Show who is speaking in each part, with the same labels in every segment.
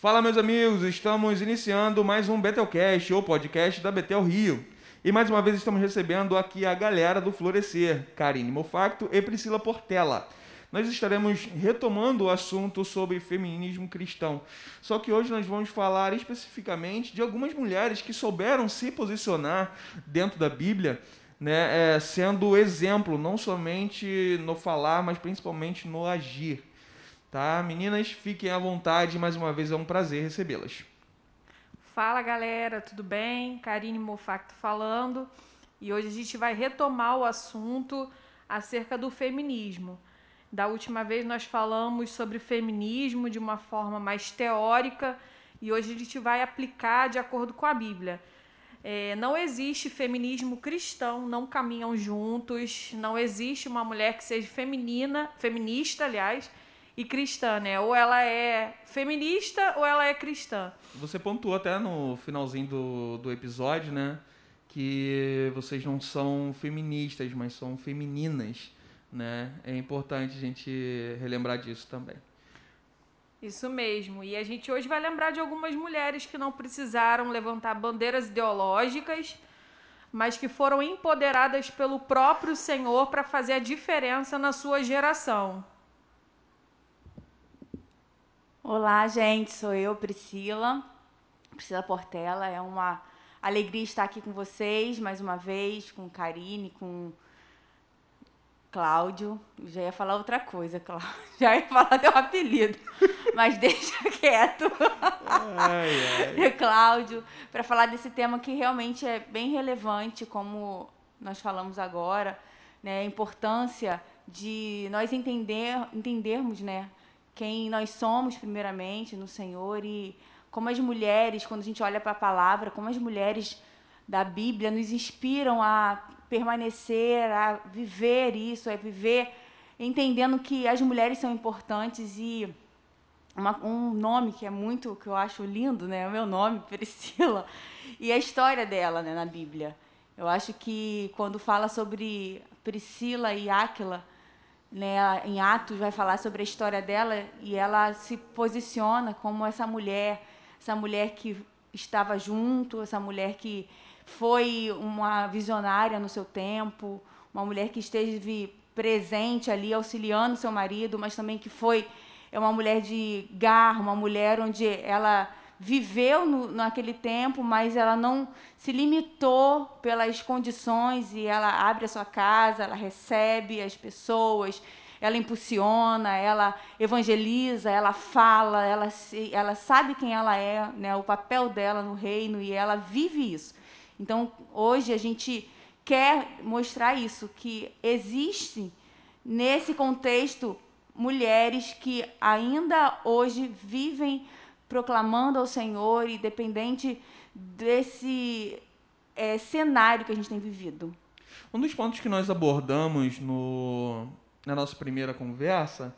Speaker 1: Fala, meus amigos, estamos iniciando mais um Betelcast, ou podcast da Betel Rio. E mais uma vez estamos recebendo aqui a galera do Florescer, Karine Mofacto e Priscila Portela. Nós estaremos retomando o assunto sobre feminismo cristão. Só que hoje nós vamos falar especificamente de algumas mulheres que souberam se posicionar dentro da Bíblia, né, é, sendo exemplo, não somente no falar, mas principalmente no agir. Tá? Meninas, fiquem à vontade, mais uma vez é um prazer recebê-las.
Speaker 2: Fala galera, tudo bem? Karine Mofacto falando. E hoje a gente vai retomar o assunto acerca do feminismo. Da última vez nós falamos sobre feminismo de uma forma mais teórica e hoje a gente vai aplicar de acordo com a Bíblia. É, não existe feminismo cristão, não caminham juntos, não existe uma mulher que seja feminina, feminista, aliás, e cristã, né? Ou ela é feminista ou ela é cristã.
Speaker 1: Você pontuou até no finalzinho do, do episódio, né? Que vocês não são feministas, mas são femininas, né? É importante a gente relembrar disso também.
Speaker 2: Isso mesmo. E a gente hoje vai lembrar de algumas mulheres que não precisaram levantar bandeiras ideológicas, mas que foram empoderadas pelo próprio Senhor para fazer a diferença na sua geração.
Speaker 3: Olá, gente, sou eu, Priscila, Priscila Portela. É uma alegria estar aqui com vocês mais uma vez, com Karine, com Cláudio. Já ia falar outra coisa, Cláudio. Já ia falar teu apelido, mas deixa quieto. Ai, ai. Cláudio, para falar desse tema que realmente é bem relevante, como nós falamos agora, né, a importância de nós entender, entendermos, né, quem nós somos, primeiramente, no Senhor, e como as mulheres, quando a gente olha para a palavra, como as mulheres da Bíblia nos inspiram a permanecer, a viver isso, a viver entendendo que as mulheres são importantes e uma, um nome que é muito, que eu acho lindo, né? O meu nome, Priscila, e a história dela né, na Bíblia. Eu acho que quando fala sobre Priscila e Áquila, né, em Atos vai falar sobre a história dela e ela se posiciona como essa mulher, essa mulher que estava junto, essa mulher que foi uma visionária no seu tempo, uma mulher que esteve presente ali auxiliando seu marido, mas também que foi é uma mulher de garra, uma mulher onde ela viveu no, naquele tempo, mas ela não se limitou pelas condições e ela abre a sua casa, ela recebe as pessoas, ela impulsiona, ela evangeliza, ela fala, ela, se, ela sabe quem ela é, né, o papel dela no reino e ela vive isso. Então, hoje a gente quer mostrar isso, que existe nesse contexto mulheres que ainda hoje vivem proclamando ao Senhor e dependente desse é, cenário que a gente tem vivido.
Speaker 1: Um dos pontos que nós abordamos no, na nossa primeira conversa,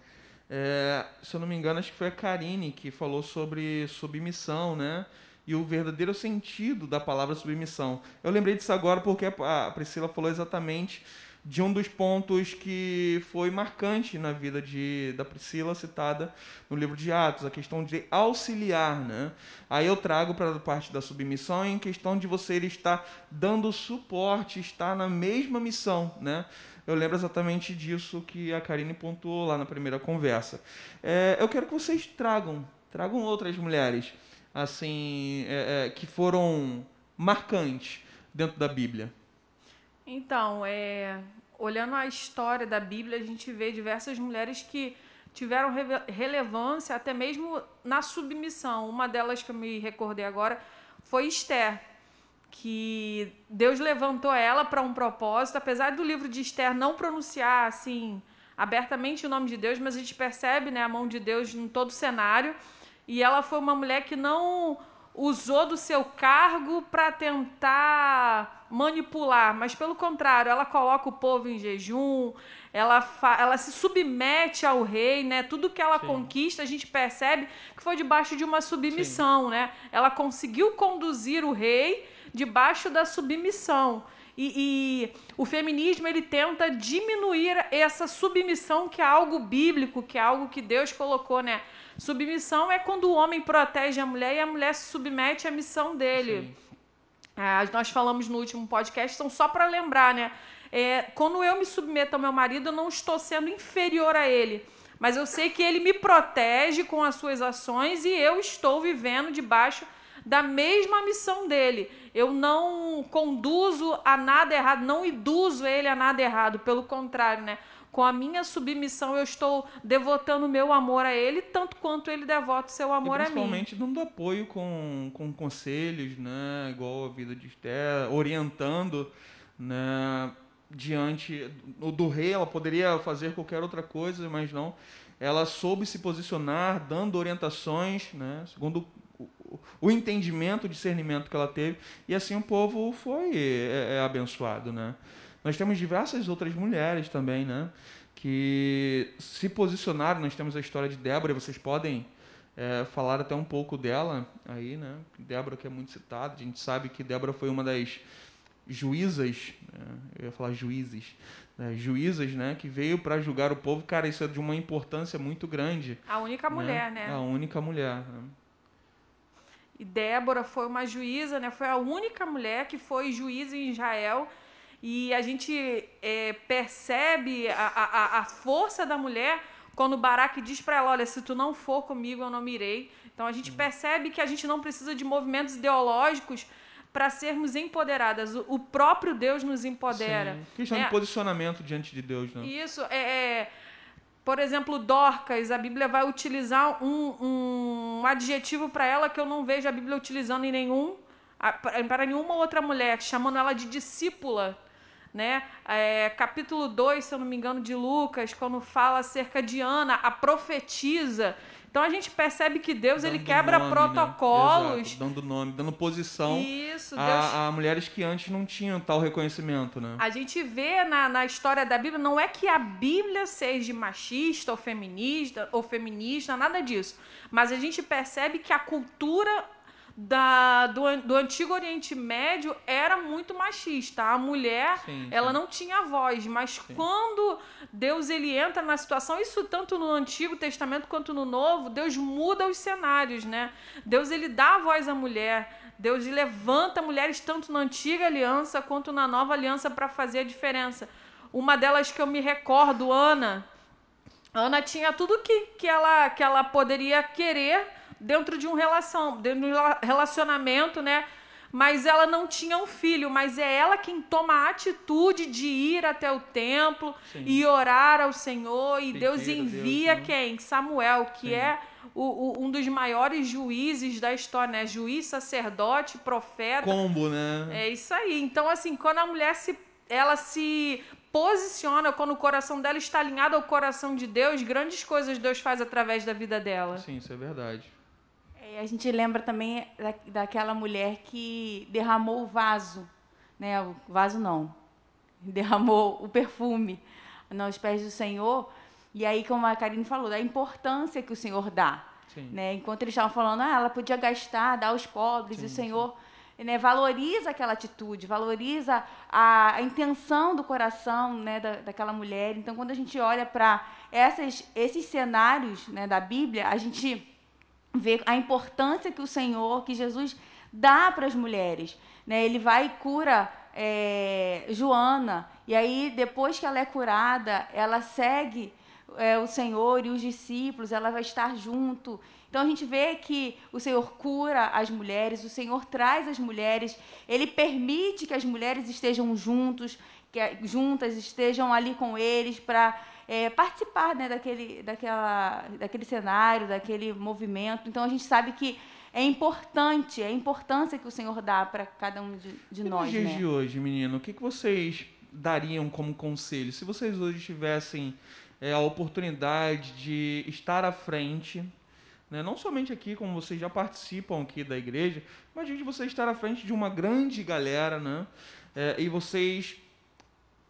Speaker 1: é, se eu não me engano, acho que foi a Karine que falou sobre submissão, né? E o verdadeiro sentido da palavra submissão. Eu lembrei disso agora porque a Priscila falou exatamente de um dos pontos que foi marcante na vida de, da Priscila, citada no livro de Atos, a questão de auxiliar. Né? Aí eu trago para a parte da submissão em questão de você estar dando suporte, estar na mesma missão. Né? Eu lembro exatamente disso que a Karine pontuou lá na primeira conversa. É, eu quero que vocês tragam, tragam outras mulheres assim é, é, que foram marcantes dentro da Bíblia.
Speaker 2: Então, é, olhando a história da Bíblia, a gente vê diversas mulheres que tiveram relevância até mesmo na submissão. Uma delas que eu me recordei agora foi Esther, que Deus levantou ela para um propósito, apesar do livro de Esther não pronunciar assim abertamente o nome de Deus, mas a gente percebe né, a mão de Deus em todo o cenário. E ela foi uma mulher que não usou do seu cargo para tentar manipular, mas pelo contrário, ela coloca o povo em jejum, ela, ela se submete ao rei, né? Tudo que ela Sim. conquista, a gente percebe que foi debaixo de uma submissão, Sim. né? Ela conseguiu conduzir o rei debaixo da submissão. E, e, o feminismo ele tenta diminuir essa submissão que é algo bíblico, que é algo que Deus colocou, né? Submissão é quando o homem protege a mulher e a mulher se submete à missão dele. É, nós falamos no último podcast, então só para lembrar, né? É, quando eu me submeto ao meu marido, eu não estou sendo inferior a ele. Mas eu sei que ele me protege com as suas ações e eu estou vivendo debaixo da mesma missão dele. Eu não conduzo a nada errado, não induzo ele a nada errado, pelo contrário, né? Com a minha submissão, eu estou devotando meu amor a ele, tanto quanto ele devota o seu amor a mim.
Speaker 1: Principalmente dando apoio com, com conselhos, né? Igual a vida de Esther, orientando, né? Diante do, do rei, ela poderia fazer qualquer outra coisa, mas não. Ela soube se posicionar, dando orientações, né? Segundo o, entendimento, o discernimento que ela teve, e assim o povo foi é, é abençoado, né? Nós temos diversas outras mulheres também, né? Que se posicionaram. Nós temos a história de Débora, vocês podem é, falar até um pouco dela aí, né? Débora que é muito citada. A gente sabe que Débora foi uma das juízas, né? eu ia falar juízes, né? juízas, né? Que veio para julgar o povo. Cara, isso é de uma importância muito grande.
Speaker 2: A única né? mulher, né?
Speaker 1: A única mulher. Né?
Speaker 2: E Débora foi uma juíza, né? Foi a única mulher que foi juíza em Israel e a gente é, percebe a, a, a força da mulher quando Baraque diz para ela: Olha, se tu não for comigo, eu não mirei. Então a gente percebe que a gente não precisa de movimentos ideológicos para sermos empoderadas. O, próprio Deus nos empodera. Sim.
Speaker 1: Questão é, de posicionamento diante de Deus, né?
Speaker 2: Isso. É, é, por exemplo, Dorcas, a Bíblia vai utilizar um, um adjetivo para ela que eu não vejo a Bíblia utilizando em nenhum para nenhuma outra mulher, chamando ela de discípula né? É, capítulo 2, se eu não me engano, de Lucas, quando fala acerca de Ana, a profetisa. Então a gente percebe que Deus dando ele quebra nome, né? protocolos, né?
Speaker 1: Dando nome, dando posição Isso, a, Deus... a, mulheres que antes não tinham tal reconhecimento, né?
Speaker 2: A gente vê na, na história da Bíblia, não é que a Bíblia seja machista ou feminista ou feminista, nada disso, mas a gente percebe que a cultura da, do, do Antigo Oriente Médio era muito machista. A mulher, sim, ela sim. não tinha voz, mas sim. quando Deus ele entra na situação, isso tanto no Antigo Testamento quanto no Novo, Deus muda os cenários, né? Deus ele dá a voz à mulher. Deus levanta mulheres tanto na antiga aliança quanto na nova aliança para fazer a diferença. Uma delas que eu me recordo, Ana. Ana tinha tudo que, que, ela, que ela poderia querer dentro de um relação, dentro de um relacionamento, né? Mas ela não tinha um filho, mas é ela quem toma a atitude de ir até o templo Sim. e orar ao Senhor. E Pedir Deus envia Deus, né? quem? Samuel, que Sim. é o, o, um dos maiores juízes da história, né? Juiz, sacerdote, profeta.
Speaker 1: Combo, né?
Speaker 2: É isso aí. Então, assim, quando a mulher se ela se posiciona quando o coração dela está alinhado ao coração de Deus, grandes coisas Deus faz através da vida dela.
Speaker 1: Sim, isso é verdade.
Speaker 3: E a gente lembra também da, daquela mulher que derramou o vaso, né? O vaso não, derramou o perfume nos pés do Senhor. E aí, como a Karine falou, da importância que o Senhor dá. Né? Enquanto eles estavam falando, ah, ela podia gastar, dar aos pobres, sim, e o Senhor né, valoriza aquela atitude, valoriza a, a, intenção do coração né, da, daquela mulher. Então, quando a gente olha para esses cenários né, da Bíblia, a gente ver a importância que o Senhor, que Jesus dá para as mulheres. Né? Ele vai e cura é, Joana, e aí depois que ela é curada, ela segue é, o Senhor e os discípulos, ela vai estar junto. Então a gente vê que o Senhor cura as mulheres, o Senhor traz as mulheres, Ele permite que as mulheres estejam juntos, que juntas estejam ali com eles para é, participar né, daquele, daquela, daquele cenário, daquele movimento. Então a gente sabe que é importante, é a importância que o Senhor dá para cada um de, de
Speaker 1: e
Speaker 3: nós.
Speaker 1: Nos dias
Speaker 3: né?
Speaker 1: de hoje, menino, o que, que vocês dariam como conselho? Se vocês hoje tivessem é, a oportunidade de estar à frente, né, não somente aqui, como vocês já participam aqui da igreja, mas de vocês estar à frente de uma grande galera, né? É, e vocês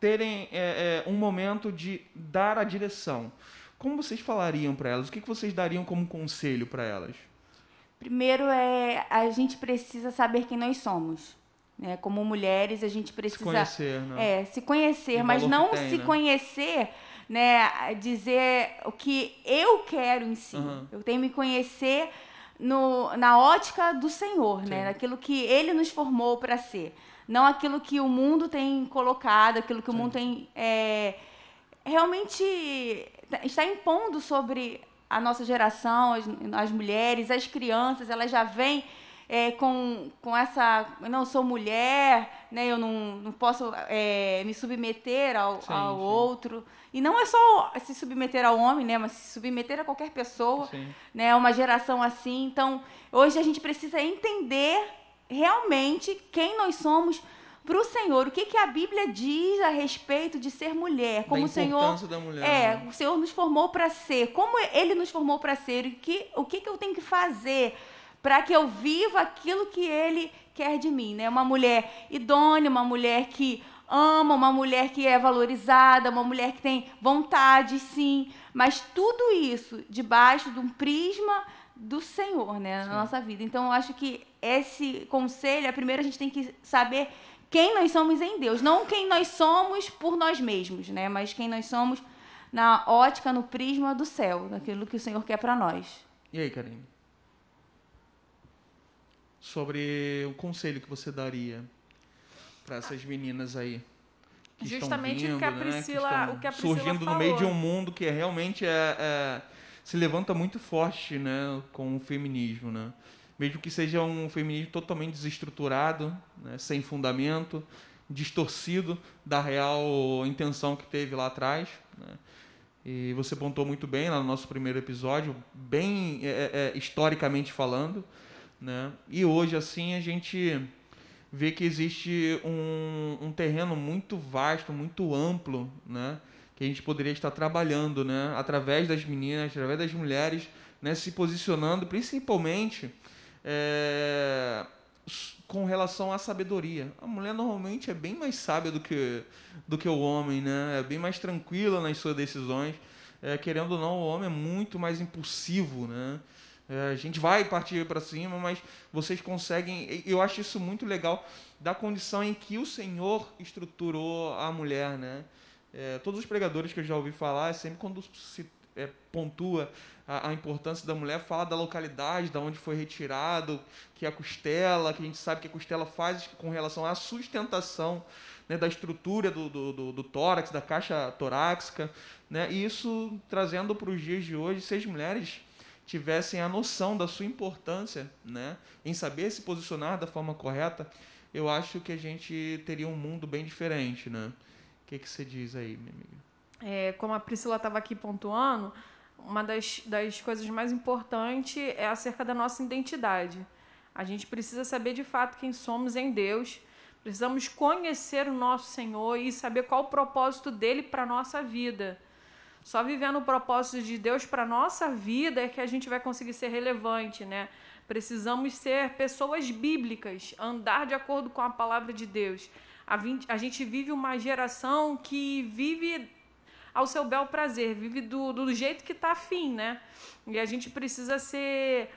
Speaker 1: terem é, é, um momento de dar a direção. Como vocês falariam para elas? O que, que vocês dariam como conselho para elas?
Speaker 3: Primeiro é a gente precisa saber quem nós somos. Né? Como mulheres, a gente precisa
Speaker 1: se conhecer, né?
Speaker 3: é, se conhecer mas não tem, se né? conhecer, né? Dizer o que eu quero em si. Uhum. Eu tenho que me conhecer no, na ótica do Senhor, né? Naquilo que Ele nos formou para ser, não aquilo que o mundo tem colocado, aquilo que Sim. o mundo tem é, realmente está impondo sobre a nossa geração, as, as mulheres, as crianças, elas já vêm é, com, com essa. Não, sou mulher, né, eu não, não posso é, me submeter ao, sim, ao sim. outro. E não é só se submeter ao homem, né, mas se submeter a qualquer pessoa. Sim. Né, uma geração assim. Então, hoje a gente precisa entender realmente quem nós somos para o Senhor. O que, que a Bíblia diz a respeito de ser mulher? Como o Senhor
Speaker 1: da mulher,
Speaker 3: é,
Speaker 1: né?
Speaker 3: o Senhor nos formou para ser. Como Ele nos formou para ser? O que, o que, que eu tenho que fazer para que eu viva aquilo que Ele quer de mim, né? Uma mulher idônea, uma mulher que ama, uma mulher que é valorizada, uma mulher que tem vontade, sim, mas tudo isso debaixo de um prisma do Senhor, né, na nossa vida. Então, eu acho que esse conselho, a primeira a gente tem que saber quem nós somos em Deus, não quem nós somos por nós mesmos, né, mas quem nós somos na ótica, no prisma do céu, daquilo que o Senhor quer para nós.
Speaker 1: E aí, Karine? Sobre o conselho que você daria para essas meninas aí.
Speaker 2: Que Justamente
Speaker 1: vindo,
Speaker 2: o que a Priscila,
Speaker 1: né?
Speaker 2: o que a Priscila
Speaker 1: surgindo
Speaker 2: falou.
Speaker 1: no meio de um mundo que realmente é, é, se levanta muito forte, né, com o feminismo, né? mesmo que seja um feminismo totalmente desestruturado, né, sem fundamento, distorcido da real intenção que teve lá atrás. Né? E você pontou muito bem lá no nosso primeiro episódio, bem é, é, é, historicamente falando. Né? E hoje, assim, a gente vê que existe um, um terreno muito vasto, muito amplo, né? que a gente poderia estar trabalhando né? através das meninas, através das mulheres, né? se posicionando principalmente é, com relação à sabedoria. A mulher normalmente é bem mais sábia do que, do que o homem, né? É bem mais tranquila nas suas decisões. É, querendo ou não, o homem é muito mais impulsivo, né? É, a gente vai partir para cima, mas vocês conseguem. Eu acho isso muito legal da condição em que o Senhor estruturou a mulher, né? É, todos os pregadores que eu já ouvi falar, é sempre quando se é, pontua a, a, importância da mulher, fala da localidade, da onde foi retirado, que é a costela, que a gente sabe que a costela faz com relação à sustentação né, da estrutura do, do, do, do, tórax, da caixa torácica, né, e isso trazendo para os dias de hoje, se as mulheres tivessem a noção da sua importância né, em saber se posicionar da forma correta, eu acho que a gente teria um mundo bem diferente. Né? O que, que você diz aí, minha amiga?
Speaker 2: É, como a Priscila estava aqui pontuando, uma das, das coisas mais importantes é acerca da nossa identidade. A gente precisa saber de fato quem somos em Deus. Precisamos conhecer o nosso Senhor e saber qual o propósito dele para a nossa vida. Só vivendo o propósito de Deus para nossa vida é que a gente vai conseguir ser relevante, né? Precisamos ser pessoas bíblicas, andar de acordo com a palavra de Deus. A, a gente vive uma geração que vive ao seu bel prazer, vive do, do jeito que está afim, né? E a gente precisa ser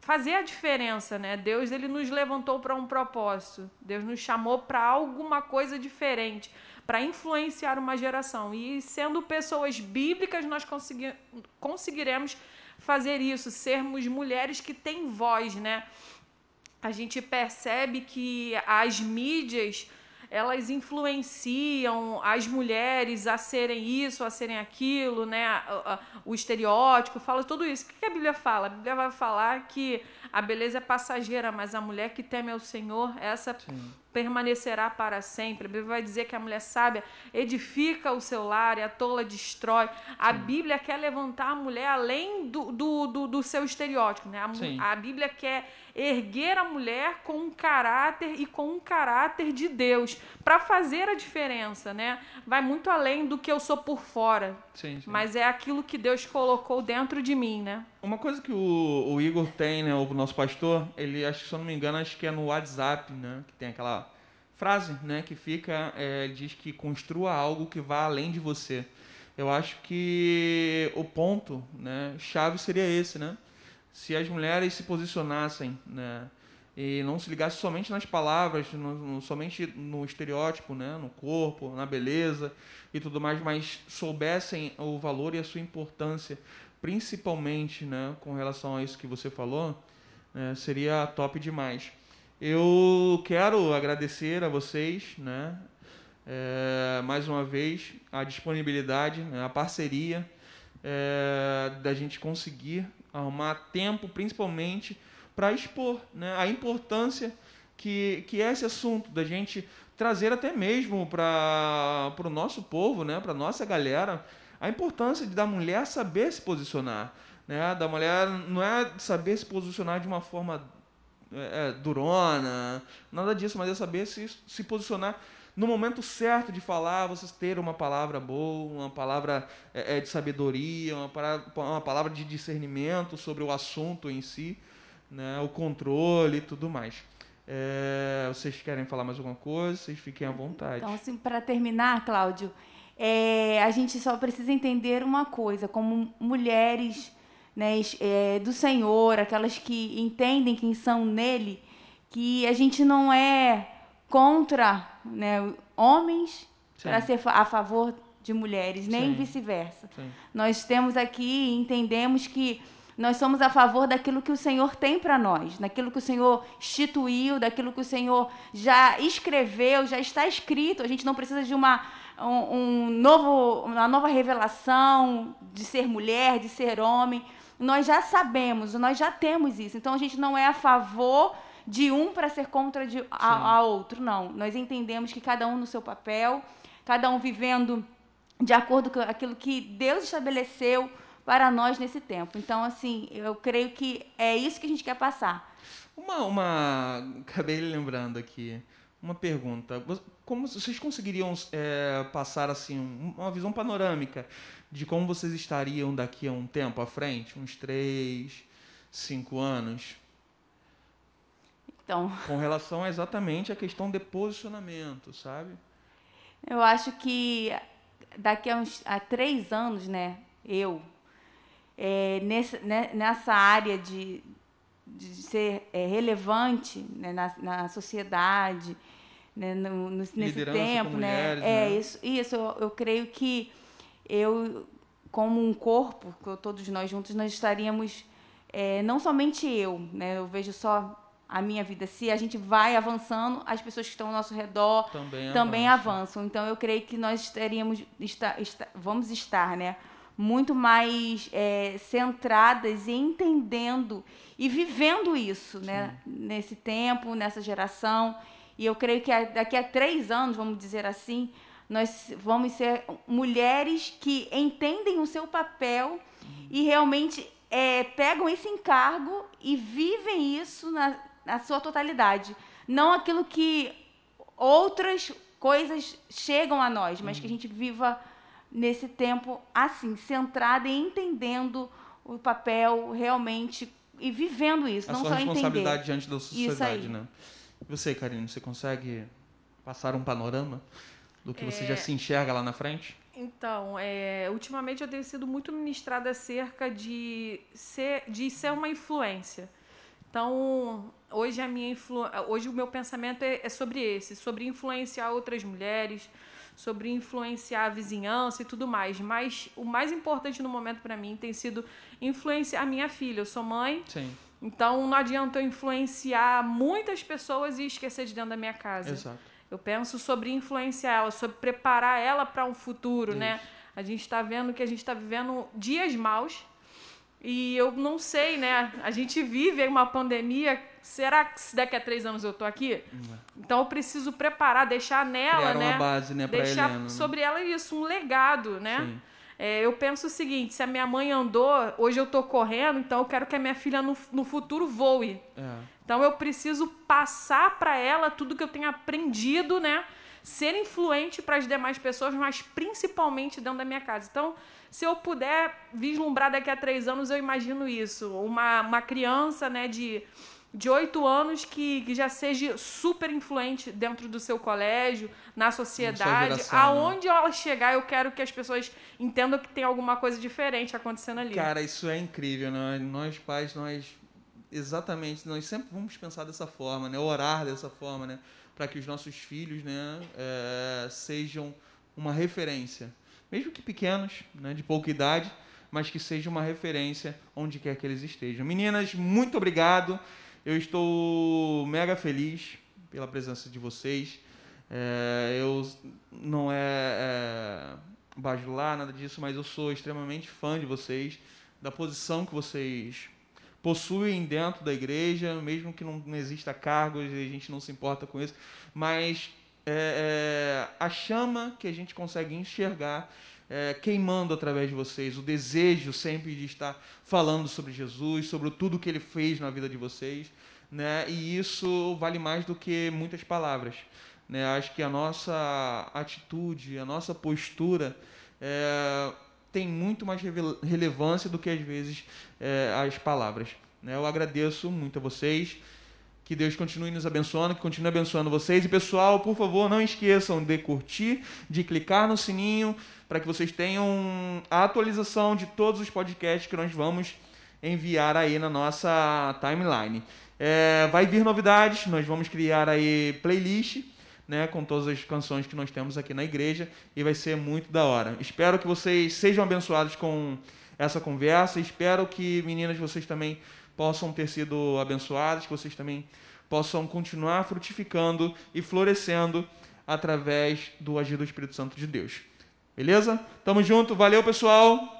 Speaker 2: fazer a diferença, né? Deus ele nos levantou para um propósito. Deus nos chamou para alguma coisa diferente, para influenciar uma geração. E sendo pessoas bíblicas, nós consegui conseguiremos fazer isso, sermos mulheres que têm voz, né? A gente percebe que as mídias elas influenciam as mulheres a serem isso, a serem aquilo, né? O, estereótipo, fala tudo isso. O que a Bíblia fala? A Bíblia vai falar que a beleza é passageira, mas a mulher que teme ao Senhor, essa Sim. Permanecerá para sempre. A Bíblia vai dizer que a mulher sábia edifica o seu lar e a tola destrói. A Sim. Bíblia quer levantar a mulher além do, do, do, do seu estereótipo. Né? A, a Bíblia quer erguer a mulher com um caráter e com um caráter de Deus, para fazer a diferença, né? Vai muito além do que eu sou por fora, sim, mas é aquilo que Deus colocou dentro de mim, né?
Speaker 1: Uma coisa que o, o Igor tem, né, o nosso pastor, ele, acho se eu não me engano, acho que é no WhatsApp, né, que tem aquela frase, né, que fica, é, diz que construa algo que vá além de você. Eu acho que o ponto, né, chave seria esse, né? se as mulheres se posicionassem né, e não se ligasse somente nas palavras, no, no, somente no estereótipo, né, no corpo, na beleza e tudo mais, mas soubessem o valor e a sua importância, principalmente, né, com relação a isso que você falou, né, seria top demais. Eu quero agradecer a vocês, né, é, mais uma vez, a disponibilidade, né, a parceria é, da gente conseguir arrumar tempo, principalmente para expor né, a importância que, que é esse assunto, da gente trazer até mesmo para o nosso povo, né, para a nossa galera, a importância da mulher saber se posicionar. Né, da mulher não é saber se posicionar de uma forma é, é durona, nada disso, mas é saber se, se posicionar no momento certo de falar, vocês ter uma palavra boa, uma palavra é, é de sabedoria, uma, uma palavra de discernimento sobre o assunto em si né, o controle e tudo mais. É, vocês querem falar mais alguma coisa? Vocês fiquem à vontade.
Speaker 3: Então, assim, para terminar, Cláudio, é, a gente só precisa entender uma coisa, como mulheres né, é, do Senhor, aquelas que entendem quem são nele, que a gente não é contra né, homens para ser a favor de mulheres, nem vice-versa. Nós temos aqui, entendemos que nós somos a favor daquilo que o Senhor tem para nós, daquilo que o Senhor instituiu, daquilo que o Senhor já escreveu, já está escrito. A gente não precisa de uma, um, um novo, uma nova revelação de ser mulher, de ser homem. Nós já sabemos, nós já temos isso. Então a gente não é a favor de um para ser contra de, a, a outro, não. Nós entendemos que cada um no seu papel, cada um vivendo de acordo com aquilo que Deus estabeleceu para nós nesse tempo. Então, assim, eu creio que é isso que a gente quer passar.
Speaker 1: Uma, uma acabei lembrando aqui, uma pergunta. Como vocês conseguiriam é, passar assim uma visão panorâmica de como vocês estariam daqui a um tempo à frente, uns três, cinco anos?
Speaker 3: Então.
Speaker 1: Com relação exatamente à questão de posicionamento, sabe?
Speaker 3: Eu acho que daqui a uns a três anos, né? Eu, é, nessa, né, nessa área de, de ser é, relevante né, na, na sociedade, né, no, no, nesse tempo, né? Mulheres, é né? isso, isso. Eu, eu, creio que eu, como um corpo, todos nós juntos, nós estaríamos é, não somente eu, né? Eu vejo só a minha vida. Se a gente vai avançando, as pessoas que estão ao nosso redor também, também avançam. Então eu creio que nós teríamos está, está, vamos estar, né? muito mais é, centradas e entendendo e vivendo isso, né? Nesse tempo, nessa geração. E eu creio que daqui a três anos, vamos dizer assim, nós vamos ser mulheres que entendem o seu papel uhum. e realmente é, pegam esse encargo e vivem isso na, na sua totalidade. Não aquilo que outras coisas chegam a nós, mas uhum. que a gente viva nesse tempo assim, centrada e entendendo o papel realmente e vivendo isso,
Speaker 1: a
Speaker 3: não
Speaker 1: sua
Speaker 3: só
Speaker 1: responsabilidade diante da sociedade, né? E você, Karine, você consegue passar um panorama do que é... você já se enxerga lá na frente?
Speaker 2: Então, é, ultimamente eu tenho sido muito ministrada acerca de ser, de ser uma influência. Então, hoje a minha influ... hoje o meu pensamento é, é sobre esse, sobre influenciar outras mulheres, sobre influenciar a vizinhança e tudo mais. Mas o mais importante no momento para mim tem sido influenciar a minha filha. Eu sou mãe.
Speaker 1: Sim.
Speaker 2: Então não adianta eu influenciar muitas pessoas e esquecer de dentro da minha casa.
Speaker 1: Exato.
Speaker 2: Eu penso sobre influenciar ela, sobre preparar ela para um futuro, né? Isso. né? A gente está vendo que a gente está vivendo dias maus e eu não sei, né? A gente vive uma pandemia. Será que daqui a três anos eu tô aqui? Então eu preciso preparar, deixar nela,
Speaker 1: Criar
Speaker 2: né?
Speaker 1: Uma base, né?
Speaker 2: Deixar
Speaker 1: Helena, né?
Speaker 2: sobre ela isso, um legado, né? É, eu penso o seguinte: se a minha mãe andou, hoje eu tô correndo, então eu quero que a minha filha no, no futuro voe.
Speaker 1: É.
Speaker 2: Então eu preciso passar para ela tudo que eu tenho aprendido, né? Ser influente para as demais pessoas, mas principalmente dentro da minha casa. Então se eu puder vislumbrar daqui a três anos, eu imagino isso. Uma, uma criança né, de de oito anos que, que já seja super influente dentro do seu colégio, na sociedade, geração, aonde né? ela chegar, eu quero que as pessoas entendam que tem alguma coisa diferente acontecendo ali.
Speaker 1: Cara, isso é incrível, né? Nós pais, nós exatamente, nós sempre vamos pensar dessa forma, né? Orar dessa forma, né? Para que os nossos filhos, né, é, sejam uma referência, mesmo que pequenos, né, de pouca idade, mas que seja uma referência onde quer que eles estejam. Meninas, muito obrigado. Eu estou mega feliz pela presença de vocês. É, eu não é, é bajular, nada disso, mas eu sou extremamente fã de vocês, da posição que vocês possuem dentro da igreja, mesmo que não, não exista cargos e a gente não se importa com isso, mas é, é, a chama que a gente consegue enxergar é, queimando através de vocês, o desejo sempre de estar falando sobre Jesus, sobre tudo que ele fez na vida de vocês, né? E isso vale mais do que muitas palavras, né? Acho que a nossa atitude, a nossa postura é, tem muito mais relevância do que às vezes é, as palavras. Né? Eu agradeço muito a vocês. Que Deus continue nos abençoando, que continue abençoando vocês. E pessoal, por favor, não esqueçam de curtir, de clicar no sininho, para que vocês tenham a atualização de todos os podcasts que nós vamos enviar aí na nossa timeline. É, vai vir novidades, nós vamos criar aí playlist, né, com todas as canções que nós temos aqui na igreja e vai ser muito da hora. Espero que vocês sejam abençoados com essa conversa. Espero que meninas vocês também possam ter sido abençoadas, que vocês também possam continuar frutificando e florescendo através do agir do Espírito Santo de Deus. Beleza? Tamo junto, valeu pessoal.